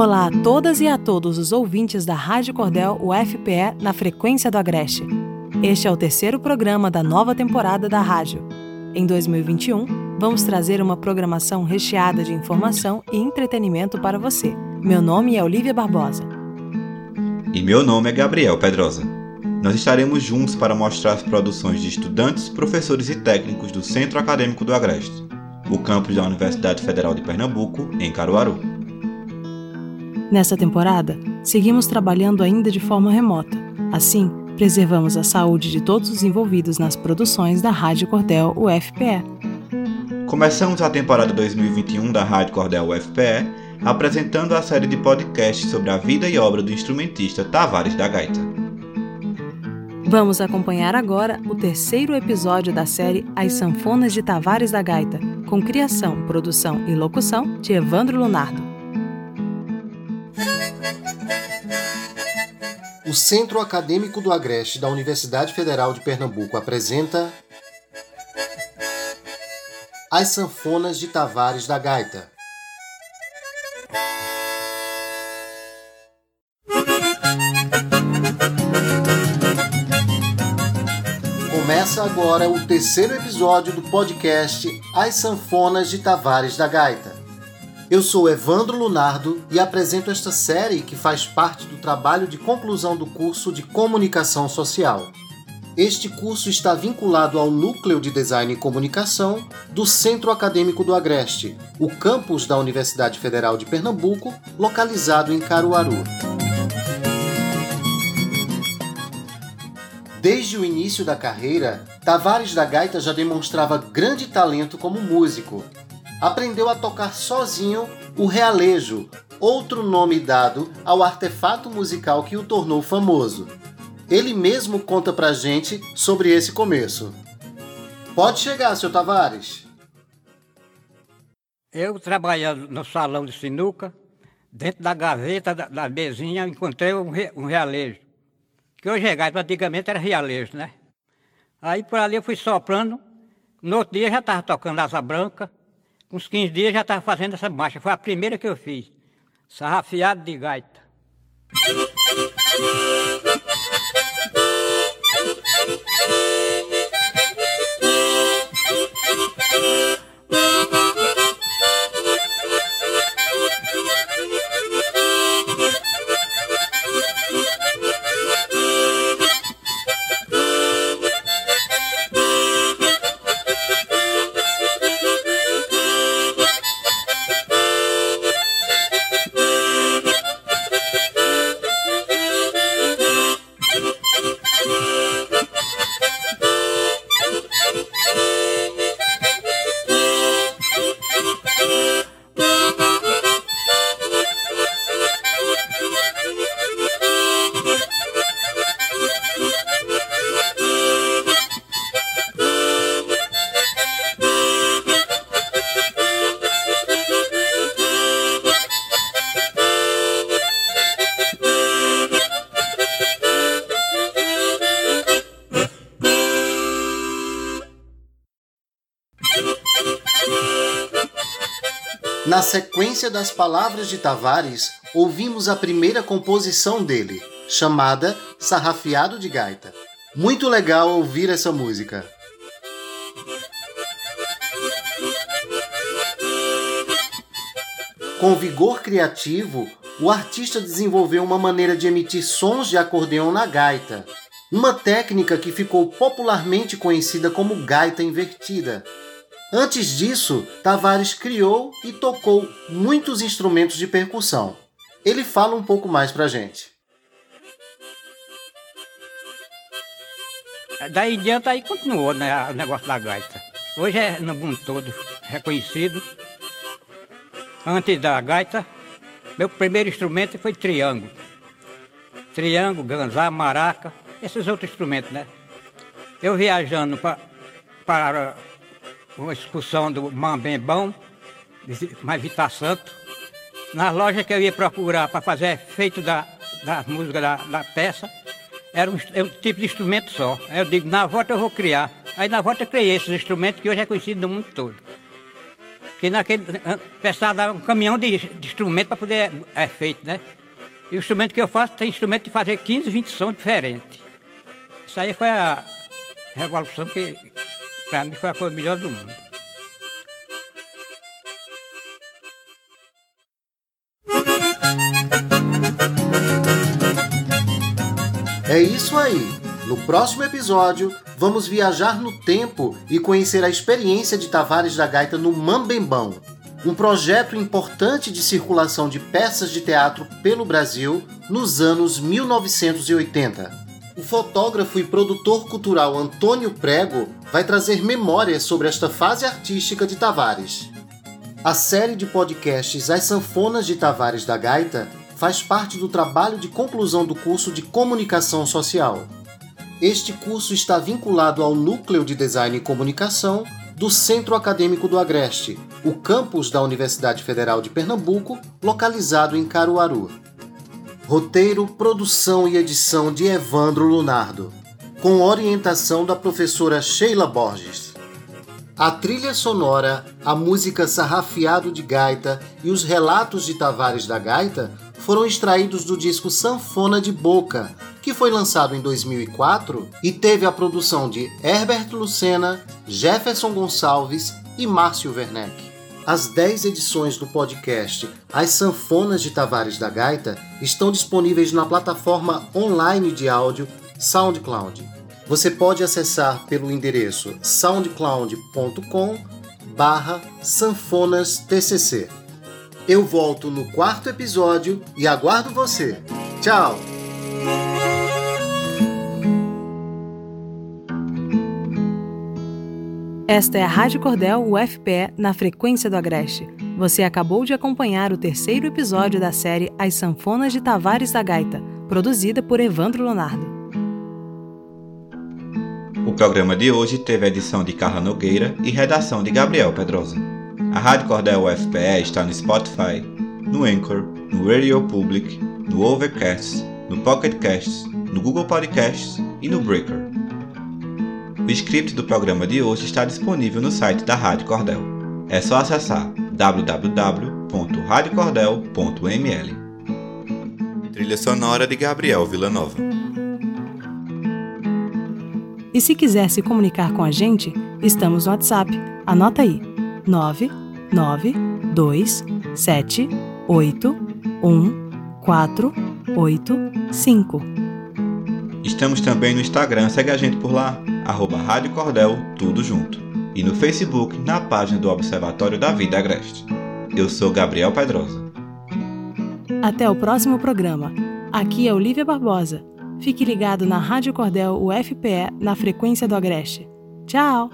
Olá a todas e a todos os ouvintes da Rádio Cordel UFPE na frequência do Agreste. Este é o terceiro programa da nova temporada da rádio. Em 2021, vamos trazer uma programação recheada de informação e entretenimento para você. Meu nome é Olivia Barbosa. E meu nome é Gabriel Pedrosa. Nós estaremos juntos para mostrar as produções de estudantes, professores e técnicos do Centro Acadêmico do Agreste, o campus da Universidade Federal de Pernambuco, em Caruaru. Nessa temporada, seguimos trabalhando ainda de forma remota. Assim, preservamos a saúde de todos os envolvidos nas produções da Rádio Cordel UFPE. Começamos a temporada 2021 da Rádio Cordel UFPE apresentando a série de podcasts sobre a vida e obra do instrumentista Tavares da Gaita. Vamos acompanhar agora o terceiro episódio da série As Sanfonas de Tavares da Gaita, com criação, produção e locução de Evandro Lunardo. O Centro Acadêmico do Agreste da Universidade Federal de Pernambuco apresenta As Sanfonas de Tavares da Gaita. Começa agora o terceiro episódio do podcast As Sanfonas de Tavares da Gaita. Eu sou Evandro Lunardo e apresento esta série que faz parte do trabalho de conclusão do curso de Comunicação Social. Este curso está vinculado ao Núcleo de Design e Comunicação do Centro Acadêmico do Agreste, o campus da Universidade Federal de Pernambuco, localizado em Caruaru. Desde o início da carreira, Tavares da Gaita já demonstrava grande talento como músico aprendeu a tocar sozinho o realejo, outro nome dado ao artefato musical que o tornou famoso. Ele mesmo conta pra gente sobre esse começo. Pode chegar, seu Tavares. Eu trabalhando no salão de sinuca, dentro da gaveta da, da mesinha, encontrei um, re, um realejo. Que hoje é gato, antigamente era realejo, né? Aí por ali eu fui soprando, no outro dia já estava tocando asa branca, uns 15 dias já estava fazendo essa marcha. Foi a primeira que eu fiz. Sarrafiado de gaita. Na sequência das palavras de Tavares, ouvimos a primeira composição dele, chamada Sarrafiado de Gaita. Muito legal ouvir essa música. Com vigor criativo, o artista desenvolveu uma maneira de emitir sons de acordeão na gaita, uma técnica que ficou popularmente conhecida como gaita invertida, Antes disso, Tavares criou e tocou muitos instrumentos de percussão. Ele fala um pouco mais pra gente. Daí em diante aí continuou né, o negócio da gaita. Hoje é no mundo todo reconhecido. Antes da gaita, meu primeiro instrumento foi triângulo. Triângulo, ganzá, maraca, esses outros instrumentos, né? Eu viajando para uma excursão do Mambembão, mais Vitar Santo. Na loja que eu ia procurar para fazer efeito da, da música da, da peça, era um, era um, tipo de instrumento só. Aí eu digo, na volta eu vou criar. Aí na volta eu criei esses instrumentos que hoje é conhecido no mundo todo. Porque naquele. Precisava um caminhão de, de instrumento para poder é feito, né? E o instrumento que eu faço tem instrumento de fazer 15, 20 sons diferentes. Isso aí foi a revolução que, para mim, foi a coisa melhor do mundo. É isso aí. No próximo episódio, vamos viajar no tempo e conhecer a experiência de Tavares da Gaita no Mambembão, um projeto importante de circulação de peças de teatro pelo Brasil nos anos 1980. O fotógrafo e produtor cultural Antônio Prego vai trazer memórias sobre esta fase artística de Tavares. A série de podcasts As Sanfonas de Tavares da Gaita faz parte do trabalho de conclusão do curso de Comunicação Social. Este curso está vinculado ao Núcleo de Design e Comunicação do Centro Acadêmico do Agreste, o campus da Universidade Federal de Pernambuco, localizado em Caruaru. Roteiro, produção e edição de Evandro Lunardo, com orientação da professora Sheila Borges. A trilha sonora, a música Sarrafiado de Gaita e os relatos de Tavares da Gaita foram extraídos do disco Sanfona de Boca, que foi lançado em 2004 e teve a produção de Herbert Lucena, Jefferson Gonçalves e Márcio Werneck. As 10 edições do podcast As Sanfonas de Tavares da Gaita estão disponíveis na plataforma online de áudio SoundCloud. Você pode acessar pelo endereço soundcloud.com barra sanfonastcc. Eu volto no quarto episódio e aguardo você. Tchau! Esta é a Rádio Cordel UFPE na frequência do Agreste. Você acabou de acompanhar o terceiro episódio da série As Sanfonas de Tavares da Gaita, produzida por Evandro Leonardo. O programa de hoje teve edição de Carla Nogueira e redação de Gabriel Pedrosa. A Rádio Cordel UFPE está no Spotify, no Anchor, no Radio Public, no Overcast, no Pocket Casts, no Google Podcasts e no Breaker. O script do programa de hoje está disponível no site da Rádio Cordel. É só acessar www.radiocordel.ml. Trilha sonora de Gabriel Villanova. E se quiser se comunicar com a gente, estamos no WhatsApp. Anota aí: 992781485. Estamos também no Instagram, segue a gente por lá, arroba Rádio Cordel, tudo junto. E no Facebook, na página do Observatório da Vida Agreste. Eu sou Gabriel Pedrosa. Até o próximo programa. Aqui é Olivia Barbosa. Fique ligado na Rádio Cordel UFPE na frequência do Agreste. Tchau!